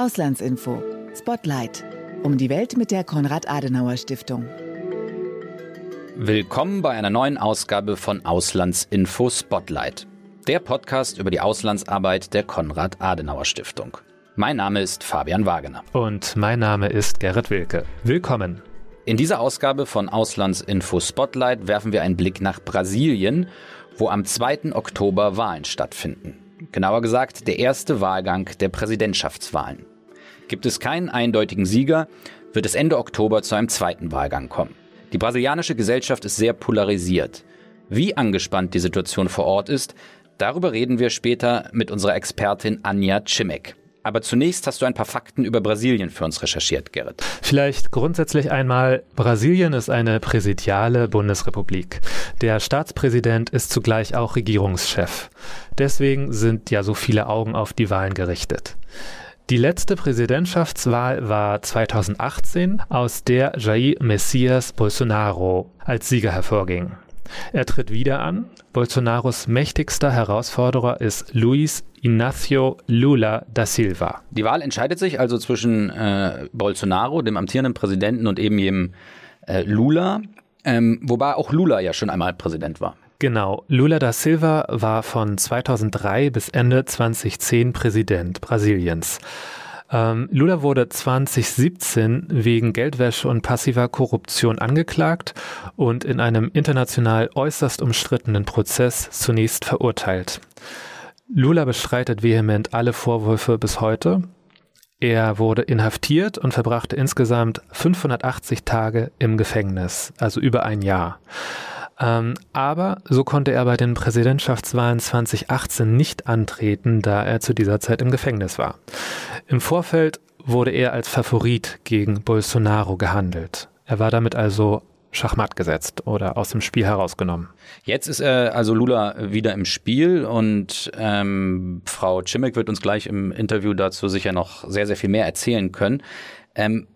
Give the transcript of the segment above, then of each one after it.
Auslandsinfo. Spotlight. Um die Welt mit der Konrad-Adenauer-Stiftung. Willkommen bei einer neuen Ausgabe von Auslandsinfo Spotlight. Der Podcast über die Auslandsarbeit der Konrad-Adenauer-Stiftung. Mein Name ist Fabian Wagener. Und mein Name ist Gerrit Wilke. Willkommen. In dieser Ausgabe von Auslandsinfo Spotlight werfen wir einen Blick nach Brasilien, wo am 2. Oktober Wahlen stattfinden. Genauer gesagt der erste Wahlgang der Präsidentschaftswahlen. Gibt es keinen eindeutigen Sieger, wird es Ende Oktober zu einem zweiten Wahlgang kommen. Die brasilianische Gesellschaft ist sehr polarisiert. Wie angespannt die Situation vor Ort ist, darüber reden wir später mit unserer Expertin Anja Cimek. Aber zunächst hast du ein paar Fakten über Brasilien für uns recherchiert, Gerrit. Vielleicht grundsätzlich einmal, Brasilien ist eine präsidiale Bundesrepublik. Der Staatspräsident ist zugleich auch Regierungschef. Deswegen sind ja so viele Augen auf die Wahlen gerichtet. Die letzte Präsidentschaftswahl war 2018, aus der Jair Messias Bolsonaro als Sieger hervorging. Er tritt wieder an. Bolsonaros mächtigster Herausforderer ist Luis Inácio Lula da Silva. Die Wahl entscheidet sich also zwischen äh, Bolsonaro, dem amtierenden Präsidenten, und eben jedem äh, Lula, ähm, wobei auch Lula ja schon einmal Präsident war. Genau, Lula da Silva war von 2003 bis Ende 2010 Präsident Brasiliens. Ähm, Lula wurde 2017 wegen Geldwäsche und passiver Korruption angeklagt und in einem international äußerst umstrittenen Prozess zunächst verurteilt. Lula bestreitet vehement alle Vorwürfe bis heute. Er wurde inhaftiert und verbrachte insgesamt 580 Tage im Gefängnis, also über ein Jahr. Ähm, aber so konnte er bei den Präsidentschaftswahlen 2018 nicht antreten, da er zu dieser Zeit im Gefängnis war. Im Vorfeld wurde er als Favorit gegen Bolsonaro gehandelt. Er war damit also Schachmatt gesetzt oder aus dem Spiel herausgenommen. Jetzt ist er also Lula wieder im Spiel und ähm, Frau Cimek wird uns gleich im Interview dazu sicher noch sehr, sehr viel mehr erzählen können. Ähm,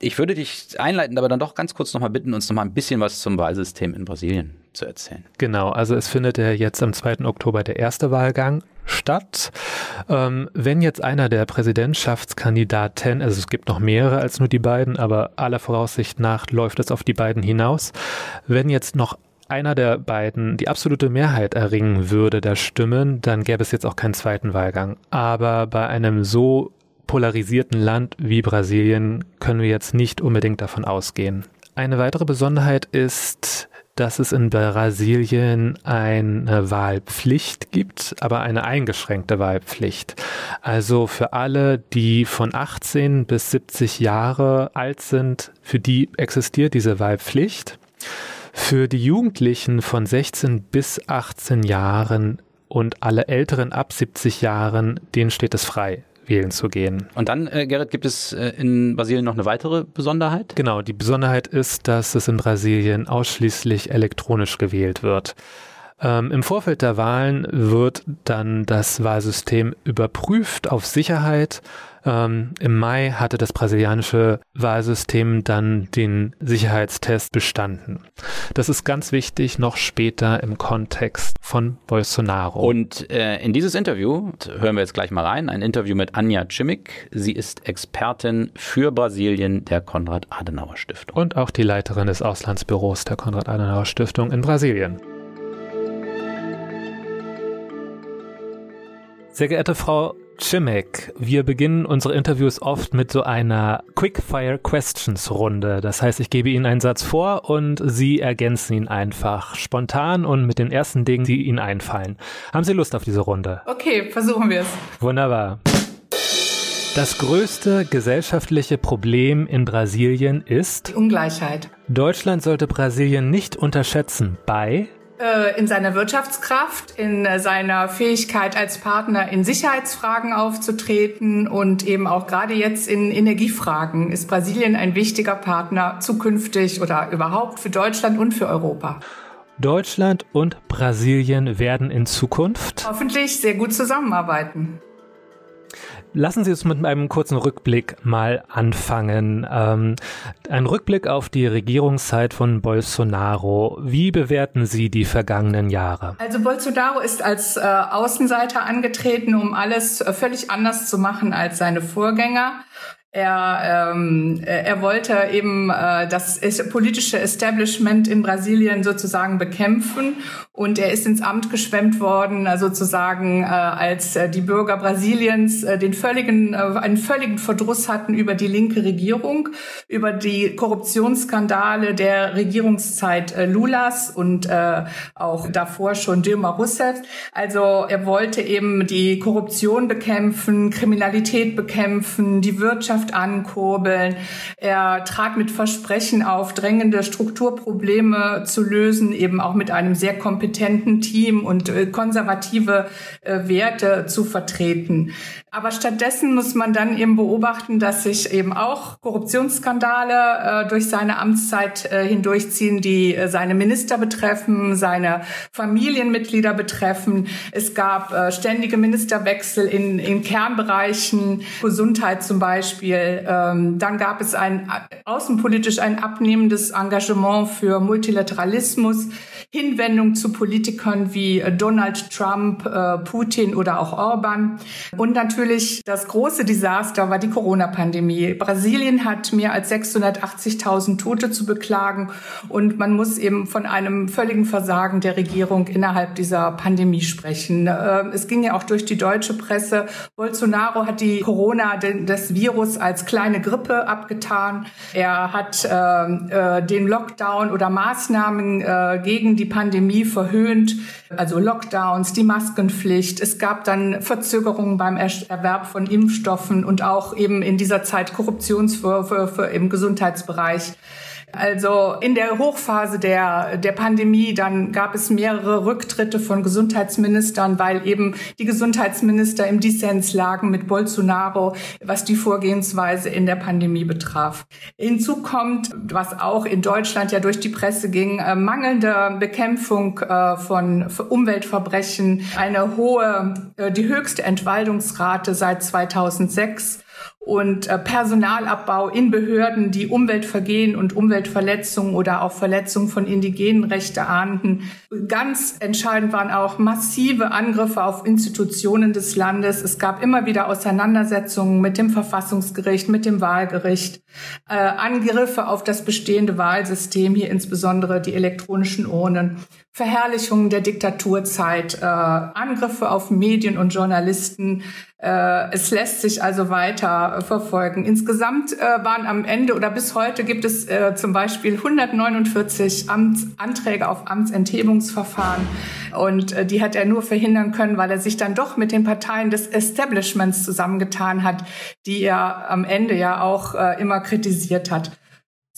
ich würde dich einleiten, aber dann doch ganz kurz nochmal bitten, uns nochmal ein bisschen was zum Wahlsystem in Brasilien zu erzählen. Genau, also es findet ja jetzt am 2. Oktober der erste Wahlgang statt. Ähm, wenn jetzt einer der Präsidentschaftskandidaten, also es gibt noch mehrere als nur die beiden, aber aller Voraussicht nach läuft es auf die beiden hinaus, wenn jetzt noch einer der beiden die absolute Mehrheit erringen würde der Stimmen, dann gäbe es jetzt auch keinen zweiten Wahlgang. Aber bei einem so polarisierten Land wie Brasilien können wir jetzt nicht unbedingt davon ausgehen. Eine weitere Besonderheit ist, dass es in Brasilien eine Wahlpflicht gibt, aber eine eingeschränkte Wahlpflicht. Also für alle, die von 18 bis 70 Jahre alt sind, für die existiert diese Wahlpflicht. Für die Jugendlichen von 16 bis 18 Jahren und alle Älteren ab 70 Jahren, denen steht es frei wählen zu gehen. Und dann, äh, Gerrit, gibt es äh, in Brasilien noch eine weitere Besonderheit? Genau, die Besonderheit ist, dass es in Brasilien ausschließlich elektronisch gewählt wird. Ähm, Im Vorfeld der Wahlen wird dann das Wahlsystem überprüft auf Sicherheit ähm, Im Mai hatte das brasilianische Wahlsystem dann den Sicherheitstest bestanden. Das ist ganz wichtig, noch später im Kontext von Bolsonaro. Und äh, in dieses Interview hören wir jetzt gleich mal rein, ein Interview mit Anja Cimik. Sie ist Expertin für Brasilien der Konrad-Adenauer-Stiftung. Und auch die Leiterin des Auslandsbüros der Konrad-Adenauer-Stiftung in Brasilien. Sehr geehrte Frau Chimek, wir beginnen unsere Interviews oft mit so einer Quick-Fire Questions Runde. Das heißt, ich gebe Ihnen einen Satz vor und Sie ergänzen ihn einfach spontan und mit den ersten Dingen, die Ihnen einfallen. Haben Sie Lust auf diese Runde? Okay, versuchen wir es. Wunderbar. Das größte gesellschaftliche Problem in Brasilien ist Die Ungleichheit. Deutschland sollte Brasilien nicht unterschätzen bei in seiner Wirtschaftskraft, in seiner Fähigkeit als Partner in Sicherheitsfragen aufzutreten und eben auch gerade jetzt in Energiefragen ist Brasilien ein wichtiger Partner zukünftig oder überhaupt für Deutschland und für Europa. Deutschland und Brasilien werden in Zukunft hoffentlich sehr gut zusammenarbeiten. Lassen Sie uns mit einem kurzen Rückblick mal anfangen. Ähm, ein Rückblick auf die Regierungszeit von Bolsonaro. Wie bewerten Sie die vergangenen Jahre? Also Bolsonaro ist als äh, Außenseiter angetreten, um alles äh, völlig anders zu machen als seine Vorgänger. Er, ähm, er wollte eben äh, das politische Establishment in Brasilien sozusagen bekämpfen und er ist ins Amt geschwemmt worden, äh, sozusagen äh, als äh, die Bürger Brasiliens äh, den völligen, äh, einen völligen Verdruss hatten über die linke Regierung, über die Korruptionsskandale der Regierungszeit äh, Lulas und äh, auch davor schon Dilma Rousseff. Also er wollte eben die Korruption bekämpfen, Kriminalität bekämpfen, die Wirtschaft ankurbeln. Er trat mit Versprechen auf, drängende Strukturprobleme zu lösen, eben auch mit einem sehr kompetenten Team und äh, konservative äh, Werte zu vertreten. Aber stattdessen muss man dann eben beobachten, dass sich eben auch Korruptionsskandale äh, durch seine Amtszeit hindurchziehen, die seine Minister betreffen, seine Familienmitglieder betreffen. Es gab ständige Ministerwechsel in, in Kernbereichen, Gesundheit zum Beispiel. Ähm, dann gab es ein außenpolitisch ein abnehmendes Engagement für Multilateralismus, Hinwendung zu Politikern wie äh, Donald Trump, äh, Putin oder auch Orban und natürlich das große Desaster war die Corona-Pandemie. Brasilien hat mehr als 680.000 Tote zu beklagen und man muss eben von einem völligen Versagen der Regierung innerhalb dieser Pandemie sprechen. Äh, es ging ja auch durch die deutsche Presse. Bolsonaro hat die Corona, das Virus als kleine Grippe abgetan. Er hat äh, äh, den Lockdown oder Maßnahmen gegen die Pandemie verhöhnt, also Lockdowns, die Maskenpflicht. Es gab dann Verzögerungen beim Erwerb von Impfstoffen und auch eben in dieser Zeit Korruptionsvorwürfe im Gesundheitsbereich. Also in der Hochphase der, der Pandemie, dann gab es mehrere Rücktritte von Gesundheitsministern, weil eben die Gesundheitsminister im Dissens lagen mit Bolsonaro, was die Vorgehensweise in der Pandemie betraf. Hinzu kommt, was auch in Deutschland ja durch die Presse ging, äh, mangelnde Bekämpfung äh, von Umweltverbrechen, eine hohe, äh, die höchste Entwaldungsrate seit 2006 und äh, Personalabbau in Behörden, die Umweltvergehen und Umweltverletzungen oder auch Verletzungen von indigenen Rechte ahnden. Ganz entscheidend waren auch massive Angriffe auf Institutionen des Landes. Es gab immer wieder Auseinandersetzungen mit dem Verfassungsgericht, mit dem Wahlgericht, äh, Angriffe auf das bestehende Wahlsystem, hier insbesondere die elektronischen Urnen. Verherrlichung der Diktaturzeit, äh, Angriffe auf Medien und Journalisten. Äh, es lässt sich also weiter äh, verfolgen. Insgesamt äh, waren am Ende oder bis heute gibt es äh, zum Beispiel 149 Amts Anträge auf Amtsenthebungsverfahren. Und äh, die hat er nur verhindern können, weil er sich dann doch mit den Parteien des Establishments zusammengetan hat, die er am Ende ja auch äh, immer kritisiert hat.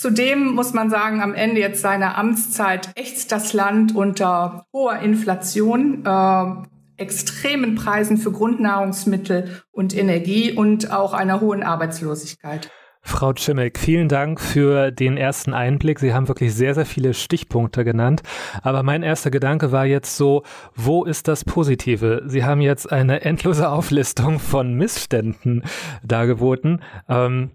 Zudem muss man sagen, am Ende jetzt seiner Amtszeit ächzt das Land unter hoher Inflation, äh, extremen Preisen für Grundnahrungsmittel und Energie und auch einer hohen Arbeitslosigkeit. Frau Cimek, vielen Dank für den ersten Einblick. Sie haben wirklich sehr, sehr viele Stichpunkte genannt. Aber mein erster Gedanke war jetzt so, wo ist das Positive? Sie haben jetzt eine endlose Auflistung von Missständen dargeboten. Ähm,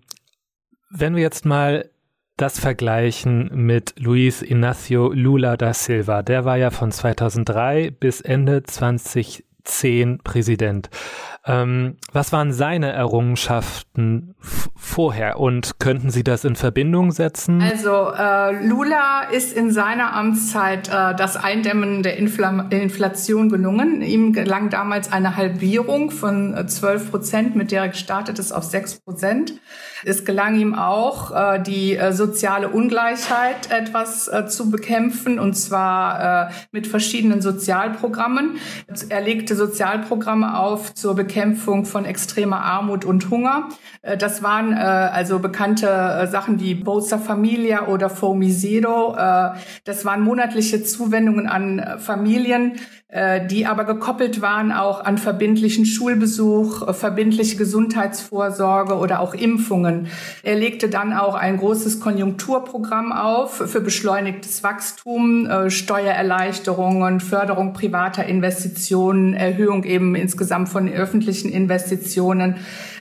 wenn wir jetzt mal das vergleichen mit Luis Inácio Lula da Silva. Der war ja von 2003 bis Ende 2010 Präsident. Ähm, was waren seine Errungenschaften vorher und könnten Sie das in Verbindung setzen? Also äh, Lula ist in seiner Amtszeit äh, das Eindämmen der Infl Inflation gelungen. Ihm gelang damals eine Halbierung von 12 äh, Prozent, mit der er gestartet ist auf 6 Prozent. Es gelang ihm auch, äh, die äh, soziale Ungleichheit etwas äh, zu bekämpfen, und zwar mit verschiedenen Sozialprogrammen. Er legte Sozialprogramme auf zur Bekämpfung von extremer Armut und Hunger. Äh, das waren äh, also bekannte äh, Sachen wie Bolsa Familia oder Fomisedo. Das waren monatliche Zuwendungen an Familien, die aber gekoppelt waren auch an verbindlichen Schulbesuch, äh, verbindliche Gesundheitsvorsorge oder auch Impfungen. Er legte dann auch ein großes Konjunkturprogramm auf für beschleunigtes Wachstum, äh, Steuererleichterungen, Förderung privater Investitionen, Erhöhung eben insgesamt von öffentlichen Investitionen.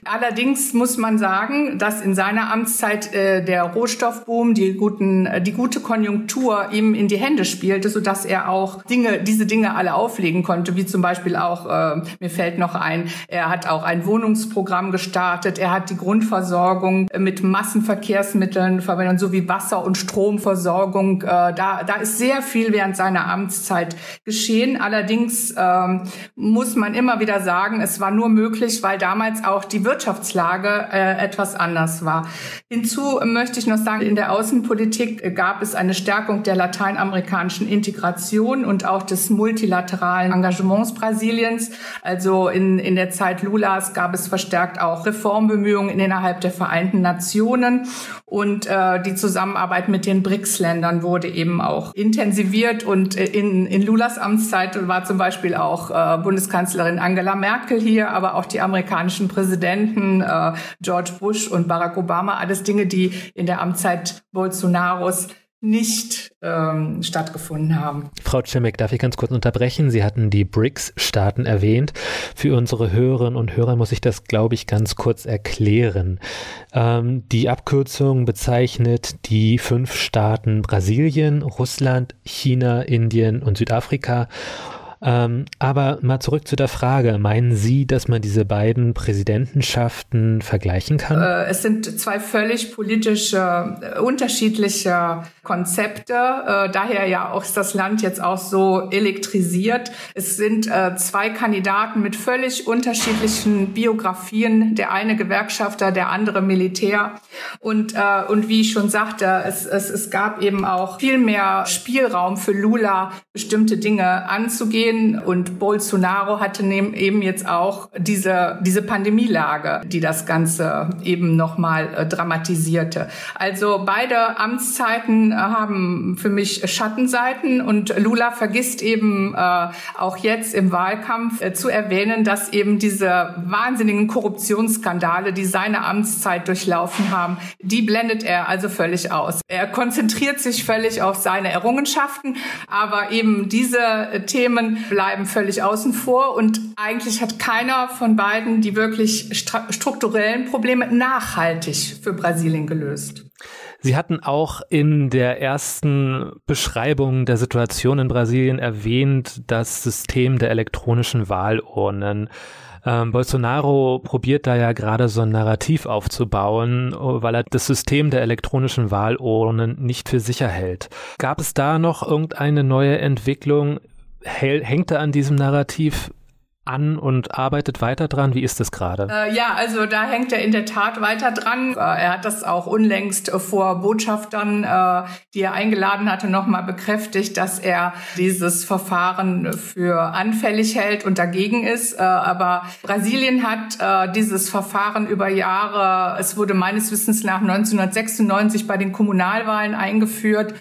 Allerdings muss man sagen, dass in seiner Amtszeit äh, der Rohstoffboom, die guten, äh, die gute Konjunktur ihm in die Hände spielte, so dass er auch Dinge, diese Dinge alle auflegen konnte, wie zum Beispiel auch, äh, mir fällt noch ein, er hat auch ein Wohnungsprogramm gestartet, er hat die Grundversorgung mit Massenverkehrsmitteln verwendet, sowie Wasser- und Stromversorgung. Äh, da, da ist sehr viel während seiner Amtszeit geschehen. Allerdings ähm, muss man immer wieder sagen, es war nur möglich, weil damals auch die Wirtschaftslage äh, etwas anders war. Hinzu möchte ich noch sagen, in der Außenpolitik gab es eine Stärkung der lateinamerikanischen Integration und auch des multilateralen Engagements Brasiliens. Also in, in der Zeit Lulas gab es verstärkt auch Reformbemühungen innerhalb der Vereinten Nationen und äh, die Zusammenarbeit mit den BRICS-Ländern wurde eben auch intensiviert und äh, in, in Lulas Amtszeit war zum Beispiel auch äh, Bundeskanzlerin Angela Merkel hier, aber auch die amerikanischen Präsidenten äh, George Bush und Barack Obama, alles Dinge, die in der Amtszeit Bolsonaros nicht ähm, stattgefunden haben. Frau Czemek, darf ich ganz kurz unterbrechen? Sie hatten die BRICS-Staaten erwähnt. Für unsere Hörerinnen und Hörer muss ich das, glaube ich, ganz kurz erklären. Ähm, die Abkürzung bezeichnet die fünf Staaten Brasilien, Russland, China, Indien und Südafrika ähm, aber mal zurück zu der Frage. Meinen Sie, dass man diese beiden Präsidentenschaften vergleichen kann? Äh, es sind zwei völlig politische, äh, unterschiedliche Konzepte. Äh, daher ja auch ist das Land jetzt auch so elektrisiert. Es sind äh, zwei Kandidaten mit völlig unterschiedlichen Biografien. Der eine Gewerkschafter, der andere Militär. Und, äh, und wie ich schon sagte, es, es, es gab eben auch viel mehr Spielraum für Lula, bestimmte Dinge anzugehen stehen. Und Bolsonaro hatte eben jetzt auch diese, diese Pandemielage, die das Ganze eben nochmal äh, dramatisierte. Also beide Amtszeiten äh, haben für mich Schattenseiten und Lula vergisst eben äh, auch jetzt im Wahlkampf äh, zu erwähnen, dass eben diese wahnsinnigen Korruptionsskandale, die seine Amtszeit durchlaufen haben, die blendet er also völlig aus. Er konzentriert sich völlig auf seine Errungenschaften, aber eben diese Themen bleiben völlig außen vor und eigentlich hat keiner von beiden die wirklich strukturellen Probleme nachhaltig für Brasilien gelöst. Sie hatten auch in der ersten Beschreibung der Situation in Brasilien erwähnt, das System der elektronischen Wahlurnen. Ähm, Bolsonaro probiert da ja gerade so ein Narrativ aufzubauen, weil er das System der elektronischen Wahlurnen nicht für sicher hält. Gab es da noch irgendeine neue Entwicklung? Hängt er an diesem Narrativ an und arbeitet weiter dran? Wie ist das gerade? Äh, ja, also da hängt er in der Tat weiter dran. Äh, er hat das auch unlängst äh, vor Botschaftern, äh, die er eingeladen hatte, nochmal bekräftigt, dass er dieses Verfahren für anfällig hält und dagegen ist. Äh, aber Brasilien hat äh, dieses Verfahren über Jahre, es wurde meines Wissens nach 1996 bei den Kommunalwahlen eingeführt,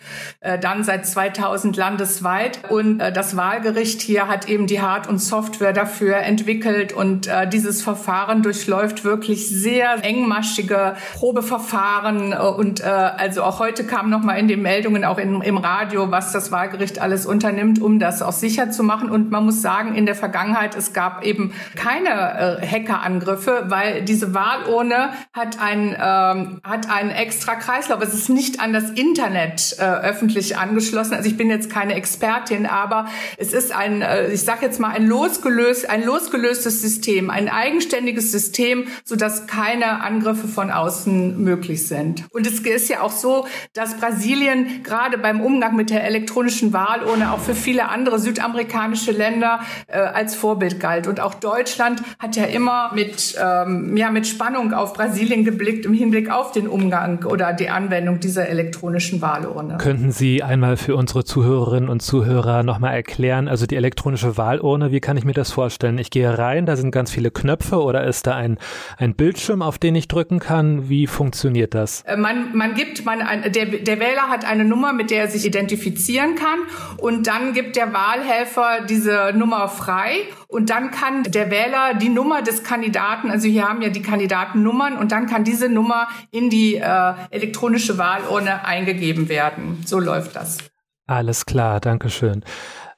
dann seit 2000 landesweit. Und das Wahlgericht hier hat eben die Hard- und Software dafür dafür entwickelt und äh, dieses Verfahren durchläuft wirklich sehr engmaschige Probeverfahren äh, und äh, also auch heute kam noch mal in den Meldungen auch in, im Radio, was das Wahlgericht alles unternimmt, um das auch sicher zu machen und man muss sagen, in der Vergangenheit es gab eben keine äh, Hackerangriffe, weil diese Wahlurne hat ein ähm, hat einen extra Kreislauf. Es ist nicht an das Internet äh, öffentlich angeschlossen. Also ich bin jetzt keine Expertin, aber es ist ein, äh, ich sage jetzt mal ein losgelöst ein losgelöstes System, ein eigenständiges System, sodass keine Angriffe von außen möglich sind. Und es ist ja auch so, dass Brasilien gerade beim Umgang mit der elektronischen Wahlurne auch für viele andere südamerikanische Länder äh, als Vorbild galt. Und auch Deutschland hat ja immer mit, ähm, ja, mit Spannung auf Brasilien geblickt im Hinblick auf den Umgang oder die Anwendung dieser elektronischen Wahlurne. Könnten Sie einmal für unsere Zuhörerinnen und Zuhörer nochmal erklären, also die elektronische Wahlurne, wie kann ich mir das vorstellen? Vorstellen? Ich gehe rein, da sind ganz viele Knöpfe oder ist da ein, ein Bildschirm, auf den ich drücken kann? Wie funktioniert das? Äh, man, man gibt, man, der, der Wähler hat eine Nummer, mit der er sich identifizieren kann und dann gibt der Wahlhelfer diese Nummer frei und dann kann der Wähler die Nummer des Kandidaten, also hier haben ja die Kandidatennummern und dann kann diese Nummer in die äh, elektronische Wahlurne eingegeben werden. So läuft das. Alles klar, danke schön.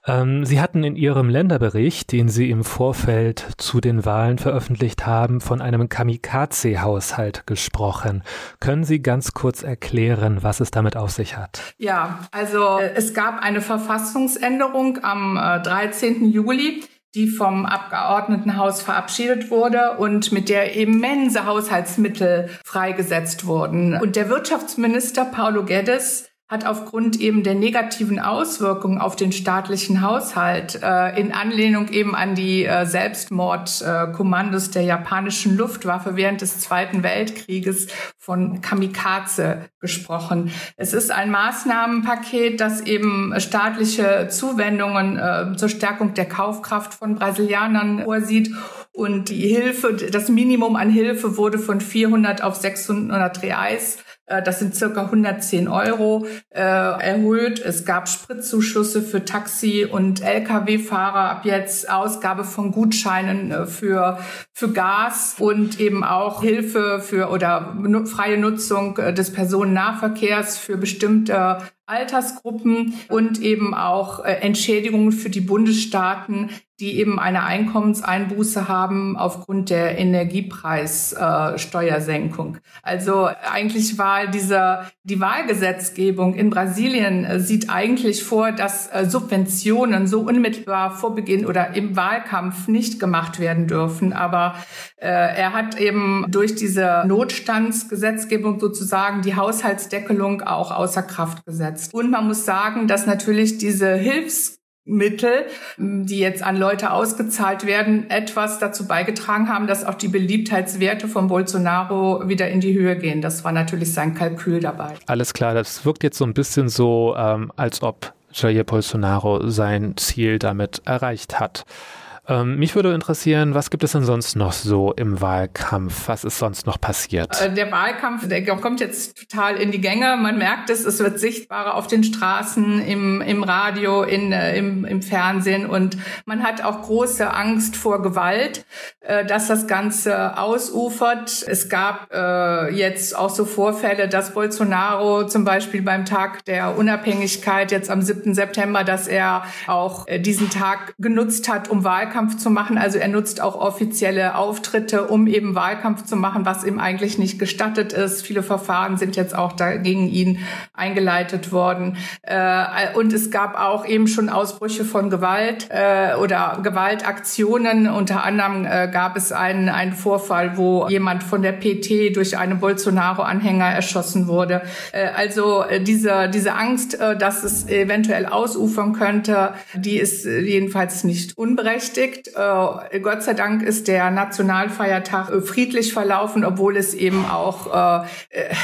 Ähm, Sie hatten in Ihrem Länderbericht, den Sie im Vorfeld zu den Wahlen veröffentlicht haben, von einem Kamikaze-Haushalt gesprochen. Können Sie ganz kurz erklären, was es damit auf sich hat? Ja, also äh, es gab eine Verfassungsänderung am 13. Äh, Juli die vom Abgeordnetenhaus verabschiedet wurde und mit der immense Haushaltsmittel freigesetzt wurden. Und der Wirtschaftsminister Paulo Guedes hat aufgrund eben der negativen Auswirkungen auf den staatlichen Haushalt äh, in Anlehnung eben an die äh, Selbstmordkommandos äh, der japanischen Luftwaffe während des Zweiten Weltkrieges von Kamikaze gesprochen. Es ist ein Maßnahmenpaket, das eben staatliche Zuwendungen äh, zur Stärkung der Kaufkraft von Brasilianern vorsieht und die Hilfe, das Minimum an Hilfe wurde von 400 auf 600 Reais das sind circa 110 Euro äh, erhöht. Es gab Spritzuschüsse für Taxi- und Lkw-Fahrer. Ab jetzt Ausgabe von Gutscheinen äh, für, für Gas und eben auch Hilfe für oder freie Nutzung äh, des Personennahverkehrs für bestimmte Altersgruppen und eben auch äh, Entschädigungen für die Bundesstaaten, die eben eine Einkommenseinbuße haben aufgrund der Energiepreissteuersenkung. Also eigentlich war diese, die Wahlgesetzgebung in Brasilien äh, sieht eigentlich vor, dass äh, Subventionen so unmittelbar vor Beginn oder im Wahlkampf nicht gemacht werden dürfen. Aber äh, er hat eben durch diese Notstandsgesetzgebung sozusagen die Haushaltsdeckelung auch außer Kraft gesetzt. Und man muss sagen, dass natürlich diese Hilfs Mittel, die jetzt an Leute ausgezahlt werden, etwas dazu beigetragen haben, dass auch die Beliebtheitswerte von Bolsonaro wieder in die Höhe gehen. Das war natürlich sein Kalkül dabei. Alles klar, das wirkt jetzt so ein bisschen so, ähm, als ob Jair Bolsonaro sein Ziel damit erreicht hat. Ähm, mich würde interessieren, was gibt es denn sonst noch so im Wahlkampf? Was ist sonst noch passiert? Äh, der Wahlkampf, der kommt jetzt total in die Gänge. Man merkt es, es wird sichtbarer auf den Straßen, im, im Radio, in, äh, im, im Fernsehen und man hat auch große Angst vor Gewalt, äh, dass das Ganze ausufert. Es gab äh, jetzt auch so Vorfälle, dass Bolsonaro zum Beispiel beim Tag der Unabhängigkeit jetzt am 7. September, dass er auch äh, diesen Tag genutzt hat, um Wahlkampf Wahlkampf zu machen. Also er nutzt auch offizielle Auftritte, um eben Wahlkampf zu machen, was ihm eigentlich nicht gestattet ist. Viele Verfahren sind jetzt auch dagegen ihn eingeleitet worden. Äh, und es gab auch eben schon Ausbrüche von Gewalt äh, oder Gewaltaktionen. Unter anderem äh, gab es einen, einen Vorfall, wo jemand von der PT durch einen Bolsonaro-Anhänger erschossen wurde. Also diese, diese Angst, dass es eventuell ausufern könnte, die ist jedenfalls nicht unberechtigt beschäftigt. Äh, Gott sei Dank ist der Nationalfeiertag äh, friedlich verlaufen, obwohl es eben auch, äh,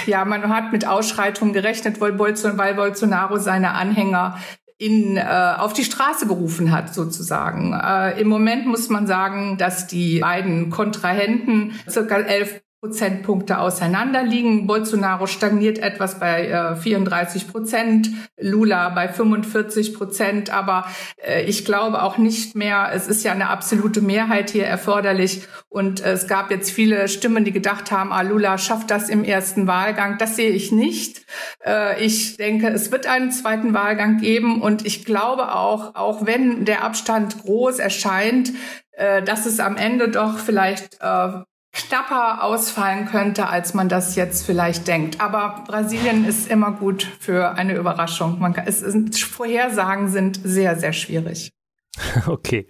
ja, man hat mit Ausschreitungen gerechnet, weil Bolsonaro seine Anhänger in, äh, auf die Straße gerufen hat, sozusagen. Äh, Im Moment muss man sagen, dass die beiden Kontrahenten circa elf Prozentpunkte auseinander liegen. Bolsonaro stagniert etwas bei äh, 34 Prozent, Lula bei 45 Prozent, aber äh, ich glaube auch nicht mehr, es ist ja eine absolute Mehrheit hier erforderlich und äh, es gab jetzt viele Stimmen, die gedacht haben, ah, Lula schafft das im ersten Wahlgang. Das sehe ich nicht. Äh, ich denke, es wird einen zweiten Wahlgang geben und ich glaube auch, auch wenn der Abstand groß erscheint, äh, dass es am Ende doch vielleicht äh, knapper ausfallen könnte, als man das jetzt vielleicht denkt. Aber Brasilien ist immer gut für eine Überraschung. Man kann, es, es, Vorhersagen sind sehr, sehr schwierig. Okay,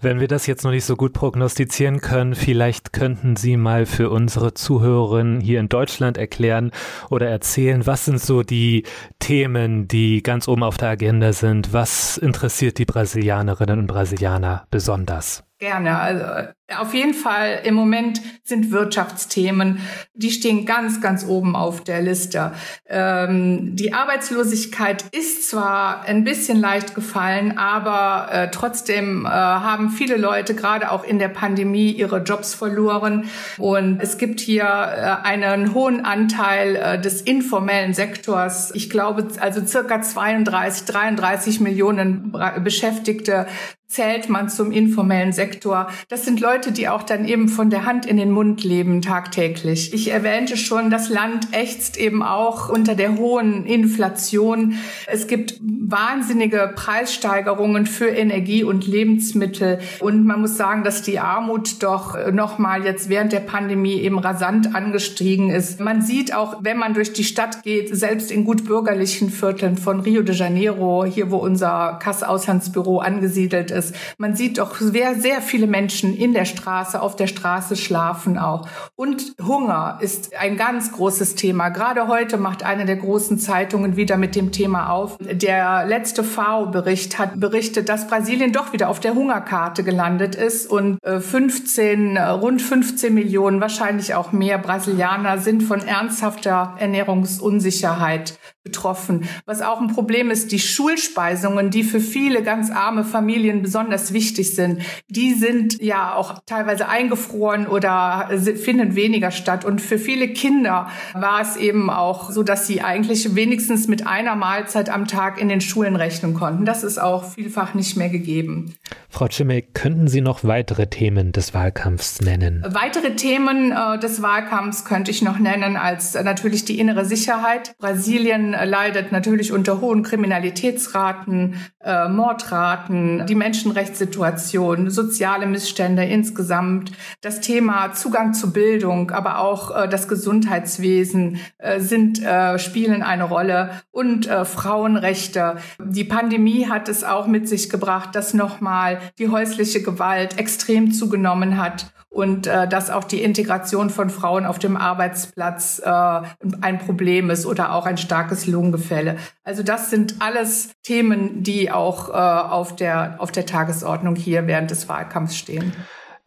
wenn wir das jetzt noch nicht so gut prognostizieren können, vielleicht könnten Sie mal für unsere Zuhörerinnen hier in Deutschland erklären oder erzählen, was sind so die Themen, die ganz oben auf der Agenda sind? Was interessiert die Brasilianerinnen und Brasilianer besonders? Gerne. Also Auf jeden Fall im Moment sind Wirtschaftsthemen, die stehen ganz, ganz oben auf der Liste. Ähm, die Arbeitslosigkeit ist zwar ein bisschen leicht gefallen, aber äh, trotzdem äh, haben viele Leute gerade auch in der Pandemie ihre Jobs verloren. Und es gibt hier äh, einen hohen Anteil äh, des informellen Sektors. Ich glaube, also circa 32, 33 Millionen Beschäftigte zählt man zum informellen Sektor. Das sind Leute, die auch dann eben von der Hand in den Mund leben tagtäglich. Ich erwähnte schon, das Land ächzt eben auch unter der hohen Inflation. Es gibt wahnsinnige Preissteigerungen für Energie und Lebensmittel. Und man muss sagen, dass die Armut doch nochmal jetzt während der Pandemie eben rasant angestiegen ist. Man sieht auch, wenn man durch die Stadt geht, selbst in gut bürgerlichen Vierteln von Rio de Janeiro, hier wo unser Kassauslandsbüro angesiedelt ist. Man sieht doch sehr, sehr viele Menschen in der Straße, auf der Straße schlafen auch. Und Hunger ist ein ganz großes Thema. Gerade heute macht eine der großen Zeitungen wieder mit dem Thema auf. Der letzte FAO-Bericht hat berichtet, dass Brasilien doch wieder auf der Hungerkarte gelandet ist und 15, äh, äh, rund 15 Millionen, wahrscheinlich auch mehr Brasilianer sind von ernsthafter Ernährungsunsicherheit betroffen. Was auch ein Problem ist, die Schulspeisungen, die für viele ganz arme Familien besonders wichtig sind, die sind ja auch teilweise eingefroren oder finden weniger statt. Und für viele Kinder war es eben auch so, dass sie eigentlich wenigstens mit einer Mahlzeit am Tag in den Schulen rechnen konnten. Das ist auch vielfach nicht mehr gegeben. Frau Schimek, könnten Sie noch weitere Themen des Wahlkampfs nennen? Weitere Themen äh, des Wahlkampfs könnte ich noch nennen als äh, natürlich die innere Sicherheit. Brasilien leidet natürlich unter hohen Kriminalitätsraten, äh, Mordraten, die Menschenrechtssituation, soziale Missstände insgesamt, das Thema Zugang zu Bildung, aber auch äh, das Gesundheitswesen äh, sind äh, spielen eine Rolle und äh, Frauenrechte. Die Pandemie hat es auch mit sich gebracht, dass nochmal die häusliche Gewalt extrem zugenommen hat und äh, dass auch die Integration von Frauen auf dem Arbeitsplatz äh, ein Problem ist oder auch ein starkes Lohngefälle. Also das sind alles Themen, die auch äh, auf, der, auf der Tagesordnung hier während des Wahlkampfs stehen.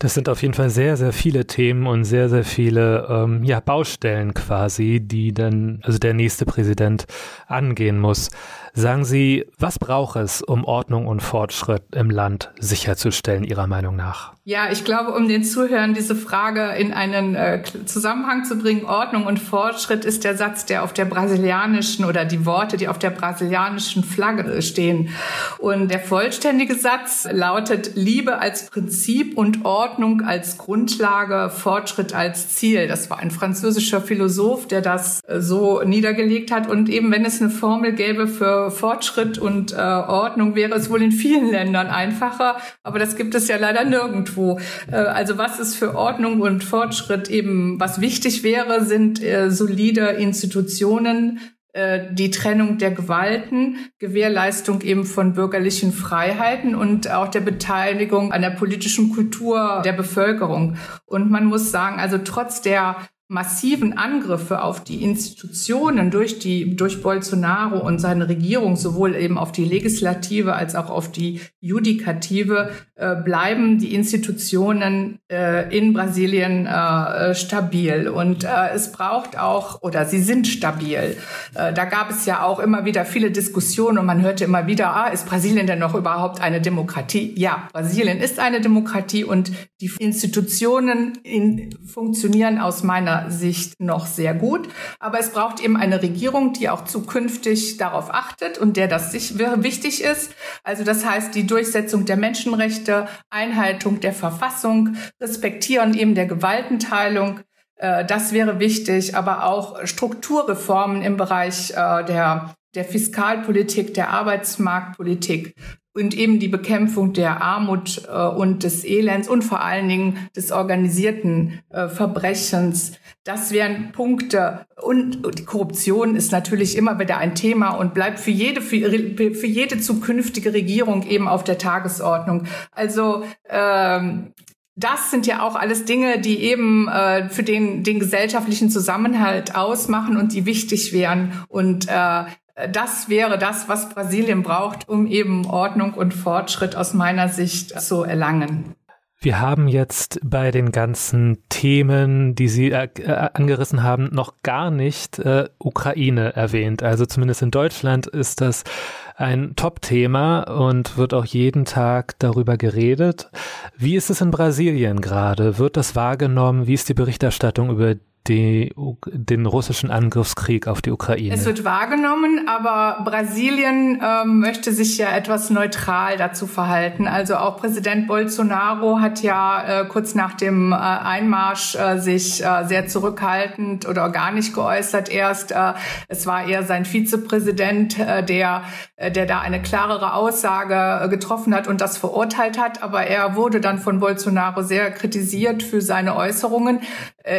Das sind auf jeden Fall sehr, sehr viele Themen und sehr, sehr viele ähm, ja, Baustellen quasi, die dann, also der nächste Präsident angehen muss. Sagen Sie, was braucht es, um Ordnung und Fortschritt im Land sicherzustellen, Ihrer Meinung nach? Ja, ich glaube, um den Zuhörern diese Frage in einen äh, Zusammenhang zu bringen, Ordnung und Fortschritt ist der Satz, der auf der brasilianischen oder die Worte, die auf der brasilianischen Flagge stehen. Und der vollständige Satz lautet Liebe als Prinzip und Ordnung als Grundlage, Fortschritt als Ziel. Das war ein französischer Philosoph, der das äh, so niedergelegt hat. Und eben wenn es eine Formel gäbe für Fortschritt und äh, Ordnung, wäre es wohl in vielen Ländern einfacher. Aber das gibt es ja leider nirgendwo irgendwo. Äh, also was ist für Ordnung und Fortschritt eben, was wichtig wäre, sind äh, solide Institutionen, äh, die Trennung der Gewalten, Gewährleistung eben von bürgerlichen Freiheiten und auch der Beteiligung an der politischen Kultur der Bevölkerung. Und man muss sagen, also trotz der massiven Angriffe auf die Institutionen durch die durch Bolsonaro und seine Regierung sowohl eben auf die Legislative als auch auf die Judikative äh, bleiben die Institutionen äh, in Brasilien äh, stabil und äh, es braucht auch oder sie sind stabil. Äh, da gab es ja auch immer wieder viele Diskussionen und man hörte immer wieder, ah, ist Brasilien denn noch überhaupt eine Demokratie? Ja, Brasilien ist eine Demokratie und die Institutionen in, funktionieren aus meiner Sicht noch sehr gut. Aber es braucht eben eine Regierung, die auch zukünftig darauf achtet und der das sich wichtig ist. Also das heißt, die Durchsetzung der Menschenrechte, Einhaltung der Verfassung, Respektieren eben der Gewaltenteilung, äh, das wäre wichtig, aber auch Strukturreformen im Bereich äh, der der Fiskalpolitik, der Arbeitsmarktpolitik und eben die Bekämpfung der Armut äh, und des Elends und vor allen Dingen des organisierten äh, Verbrechens. Das wären Punkte. Und die Korruption ist natürlich immer wieder ein Thema und bleibt für jede, für, für jede zukünftige Regierung eben auf der Tagesordnung. Also ähm, das sind ja auch alles Dinge, die eben äh, für den, den gesellschaftlichen Zusammenhalt ausmachen und die wichtig wären. Und äh, das wäre das, was Brasilien braucht, um eben Ordnung und Fortschritt aus meiner Sicht zu erlangen. Wir haben jetzt bei den ganzen Themen, die Sie äh, äh, angerissen haben, noch gar nicht äh, Ukraine erwähnt. Also zumindest in Deutschland ist das ein Top-Thema und wird auch jeden Tag darüber geredet. Wie ist es in Brasilien gerade? Wird das wahrgenommen? Wie ist die Berichterstattung über die, den russischen Angriffskrieg auf die Ukraine. Es wird wahrgenommen, aber Brasilien ähm, möchte sich ja etwas neutral dazu verhalten. Also auch Präsident Bolsonaro hat ja äh, kurz nach dem äh, Einmarsch äh, sich äh, sehr zurückhaltend oder gar nicht geäußert erst. Äh, es war eher sein Vizepräsident, äh, der, der da eine klarere Aussage getroffen hat und das verurteilt hat. Aber er wurde dann von Bolsonaro sehr kritisiert für seine Äußerungen.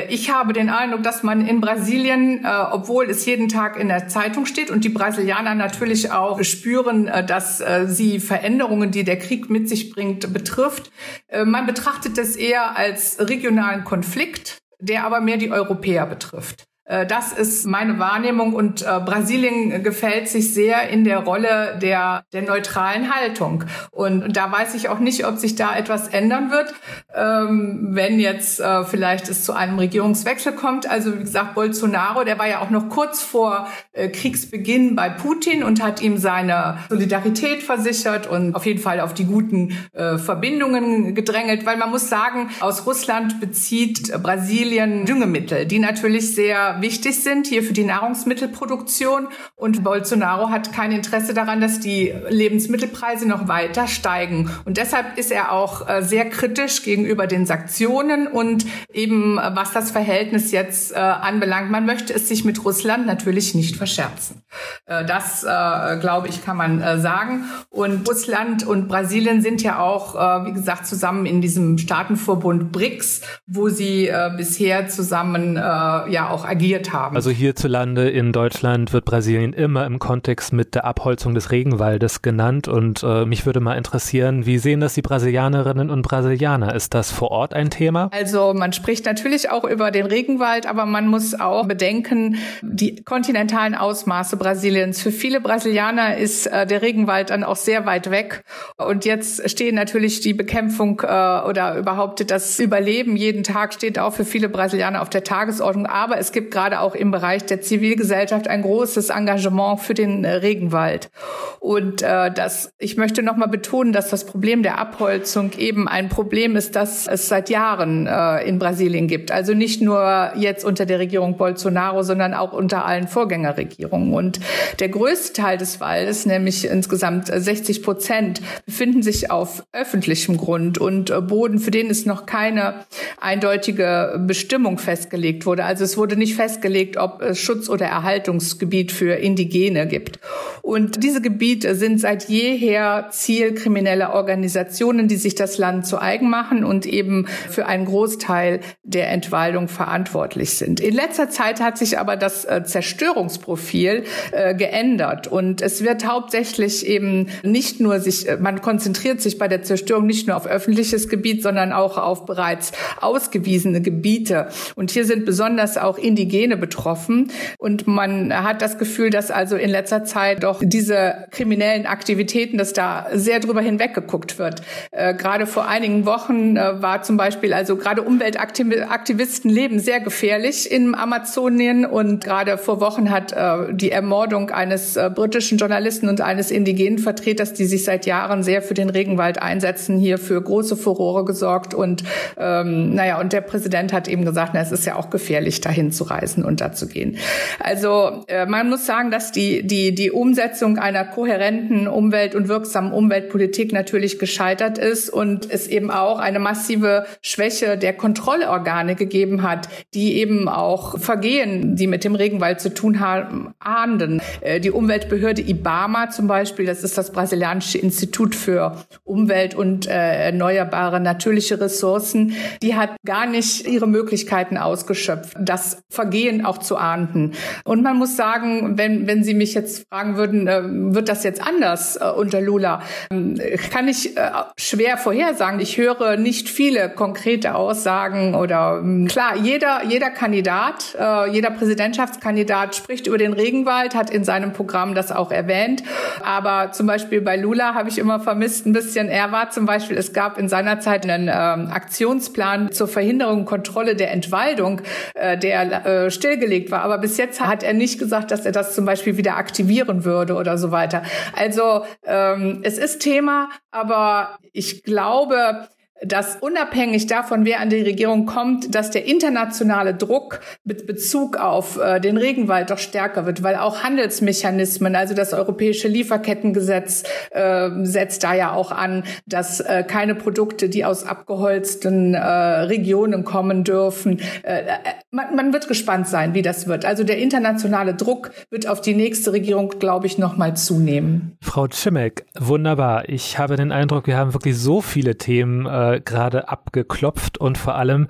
Ich habe den Eindruck, dass man in Brasilien, äh, obwohl es jeden Tag in der Zeitung steht und die Brasilianer natürlich auch spüren, äh, dass äh, sie Veränderungen, die der Krieg mit sich bringt, betrifft, äh, man betrachtet es eher als regionalen Konflikt, der aber mehr die Europäer betrifft. Äh, das ist meine Wahrnehmung und äh, Brasilien gefällt sich sehr in der Rolle der, der neutralen Haltung. Und da weiß ich auch nicht, ob sich da etwas ändern wird, ähm, wenn jetzt äh, vielleicht es zu einem Regierungswechsel kommt. Also wie gesagt, Bolsonaro, der war ja auch noch kurz vor äh, Kriegsbeginn bei Putin und hat ihm seine Solidarität versichert und auf jeden Fall auf die guten äh, Verbindungen gedrängelt, weil man muss sagen, aus Russland bezieht Brasilien Düngemittel, die natürlich sehr wichtig sind hier für die Nahrungsmittelproduktion. Und Bolsonaro hat kein Interesse daran, dass die Lebensmittelpreise noch weiter steigen. Und deshalb ist er auch äh, sehr kritisch gegenüber den Sanktionen und eben was das Verhältnis jetzt äh, anbelangt. Man möchte es sich mit Russland natürlich nicht verscherzen. Äh, das, glaube ich, kann man sagen. Und Russland und Brasilien sind ja auch, wie gesagt, zusammen in diesem Staatenverbund BRICS, wo sie bisher zusammen ja auch agieren etabliert haben. Also hierzulande in Deutschland wird Brasilien immer im Kontext mit der Abholzung des Regenwaldes genannt und äh, mich würde mal interessieren, wie sehen das die Brasilianerinnen und Brasilianer? Ist das vor Ort ein Thema? Also man spricht natürlich auch über den Regenwald, aber man muss auch bedenken, die kontinentalen Ausmaße Brasiliens. Für viele Brasilianer ist äh, der Regenwald dann auch sehr weit weg und jetzt stehen natürlich die Bekämpfung äh, oder überhaupt das Überleben jeden Tag steht auch für viele Brasilianer auf der Tagesordnung, aber es gibt gerade auch im Bereich der Zivilgesellschaft ein großes Engagement für den äh, Regenwald. Und äh, das, ich möchte noch mal betonen, dass das Problem der Abholzung eben ein Problem ist, das es seit Jahren äh, in Brasilien gibt. Also nicht nur jetzt unter der Regierung Bolsonaro, sondern auch unter allen Vorgängerregierungen. Und der größte Teil des Waldes, nämlich insgesamt 60 Prozent, befinden sich auf öffentlichem Grund und äh, Boden, für den es noch keine eindeutige Bestimmung festgelegt wurde. Also es wurde nicht festgelegt, ob es Schutz- oder Erhaltungsgebiet für Indigene gibt. Und diese Gebiete sind seit jeher Ziel krimineller Organisationen, die sich das Land zu eigen machen und eben für einen Großteil der Entwaldung verantwortlich sind. In letzter Zeit hat sich aber das äh, Zerstörungsprofil äh, geändert und es wird hauptsächlich eben nicht nur sich, äh, man konzentriert sich bei der Zerstörung nicht nur auf öffentliches Gebiet, sondern auch auf bereits ausgewiesene Gebiete. Und hier sind besonders auch indigene Indigene betroffen. Und man hat das Gefühl, dass also in letzter Zeit doch diese kriminellen Aktivitäten, dass da sehr drüber hinweggeguckt wird. Äh, gerade vor einigen Wochen äh, war zum Beispiel, also gerade Umweltaktivisten leben sehr gefährlich im Amazonien und gerade vor Wochen hat äh, die Ermordung eines äh, britischen Journalisten und eines indigenen Vertreters, die sich seit Jahren sehr für den Regenwald einsetzen, hier für große Furore gesorgt und ähm, naja, und der Präsident hat eben gesagt, na, es ist ja auch gefährlich, dahin zu reisen abzureißen und da zu gehen. Also äh, man muss sagen, dass die, die, die Umsetzung einer kohärenten Umwelt- und wirksamen Umweltpolitik natürlich gescheitert ist und es eben auch eine massive Schwäche der Kontrollorgane gegeben hat, die eben auch Vergehen, die mit dem Regenwald zu tun haben, ahnden. Äh, die Umweltbehörde IBAMA zum Beispiel, das ist das brasilianische Institut für Umwelt und äh, erneuerbare natürliche Ressourcen, die hat gar nicht ihre Möglichkeiten ausgeschöpft, das Vergehen auch zu ahnden. Und man muss sagen, wenn wenn, Sie mich jetzt fragen würden, äh, wird das jetzt anders äh, unter Lula, ähm, kann ich äh, schwer vorhersagen. Ich höre nicht viele konkrete Aussagen oder ähm, klar, jeder, jeder Kandidat, jeder Präsidentschaftskandidat spricht über den Regenwald, hat in seinem Programm das auch erwähnt. Aber zum Beispiel bei Lula habe ich immer vermisst ein bisschen, er war zum Beispiel, es gab in seiner Zeit einen ähm, Aktionsplan zur Verhinderung und Kontrolle der Entwaldung, der äh, stillgelegt war. Aber bis jetzt hat er nicht gesagt, dass er das zum Beispiel wieder aktivieren würde oder so weiter. Also ähm, es ist Thema, aber ich glaube, dass unabhängig davon, wer an die Regierung kommt, dass der internationale Druck mit Bezug auf äh, den Regenwald doch stärker wird, weil auch Handelsmechanismen, also das europäische Lieferkettengesetz äh, setzt da ja auch an, dass äh, keine Produkte, die aus abgeholzten äh, Regionen kommen dürfen. Äh, äh, man, man, wird gespannt sein, wie das wird. Also der internationale Druck wird auf die nächste Regierung, glaube ich, noch mal zunehmen. Frau Cimek, wunderbar. Ich habe den Eindruck, wir haben wirklich so viele Themen gerade abgeklopft und vor allem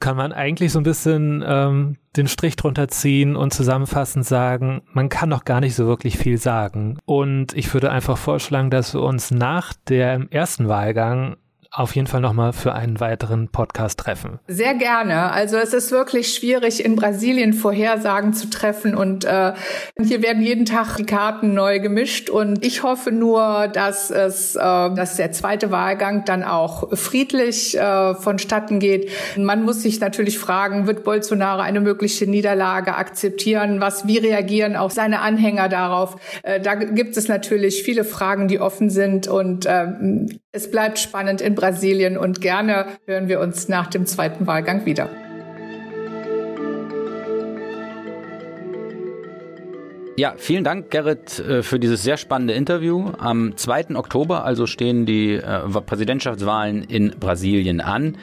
kann man eigentlich so ein bisschen ähm, den Strich drunter ziehen und zusammenfassend sagen, man kann noch gar nicht so wirklich viel sagen. Und ich würde einfach vorschlagen, dass wir uns nach dem ersten Wahlgang auf jeden Fall nochmal für einen weiteren Podcast treffen. Sehr gerne. Also es ist wirklich schwierig, in Brasilien Vorhersagen zu treffen und äh, hier werden jeden Tag die Karten neu gemischt und ich hoffe nur, dass es, äh, dass der zweite Wahlgang dann auch friedlich äh, vonstatten geht. Man muss sich natürlich fragen, wird Bolsonaro eine mögliche Niederlage akzeptieren? Was, wie reagieren auch seine Anhänger darauf? Äh, da gibt es natürlich viele Fragen, die offen sind und äh, es bleibt spannend in Brasilien und gerne hören wir uns nach dem zweiten Wahlgang wieder. Ja, vielen Dank, Gerrit, äh, für dieses sehr spannende Interview. Am 2. Oktober also stehen die äh, Präsidentschaftswahlen in Brasilien an.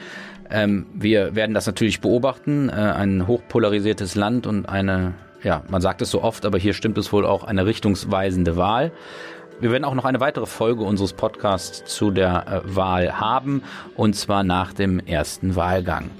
Ähm, wir werden das natürlich beobachten. Äh, ein hochpolarisiertes Land und eine, ja, man sagt es so oft, aber hier stimmt es wohl auch, eine richtungsweisende Wahl. Wir werden auch noch eine weitere Folge unseres Podcasts zu der äh, Wahl haben, und zwar nach dem ersten Wahlgang.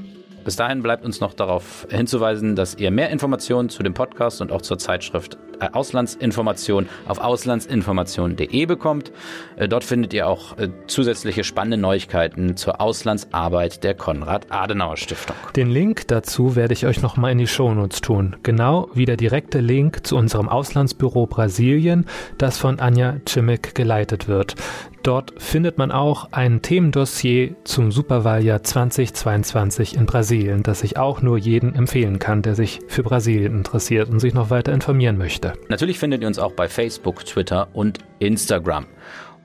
Bis dahin bleibt uns noch darauf hinzuweisen, dass ihr mehr Informationen zu dem Podcast und auch zur Zeitschrift Auslandsinformation auf auslandsinformation.de bekommt. Äh, dort findet ihr auch äh, zusätzliche spannende Neuigkeiten zur Auslandsarbeit der Konrad-Adenauer-Stiftung. Den Link dazu werde ich euch nochmal in die Shownotes tun. Genau wie der direkte Link zu unserem Auslandsbüro Brasilien, das von Anja Cimic geleitet wird. Dort findet man auch ein Themendossier zum Superwahljahr 2022 in Brasilien, das ich auch nur jedem empfehlen kann, der sich für Brasilien interessiert und sich noch weiter informieren möchte. Natürlich findet ihr uns auch bei Facebook, Twitter und Instagram.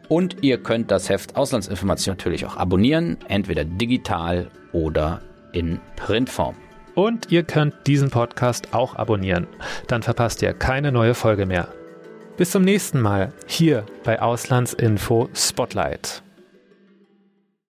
Und ihr könnt das Heft Auslandsinformation natürlich auch abonnieren, entweder digital oder in Printform. Und ihr könnt diesen Podcast auch abonnieren. Dann verpasst ihr keine neue Folge mehr. Bis zum nächsten Mal hier bei Auslandsinfo Spotlight.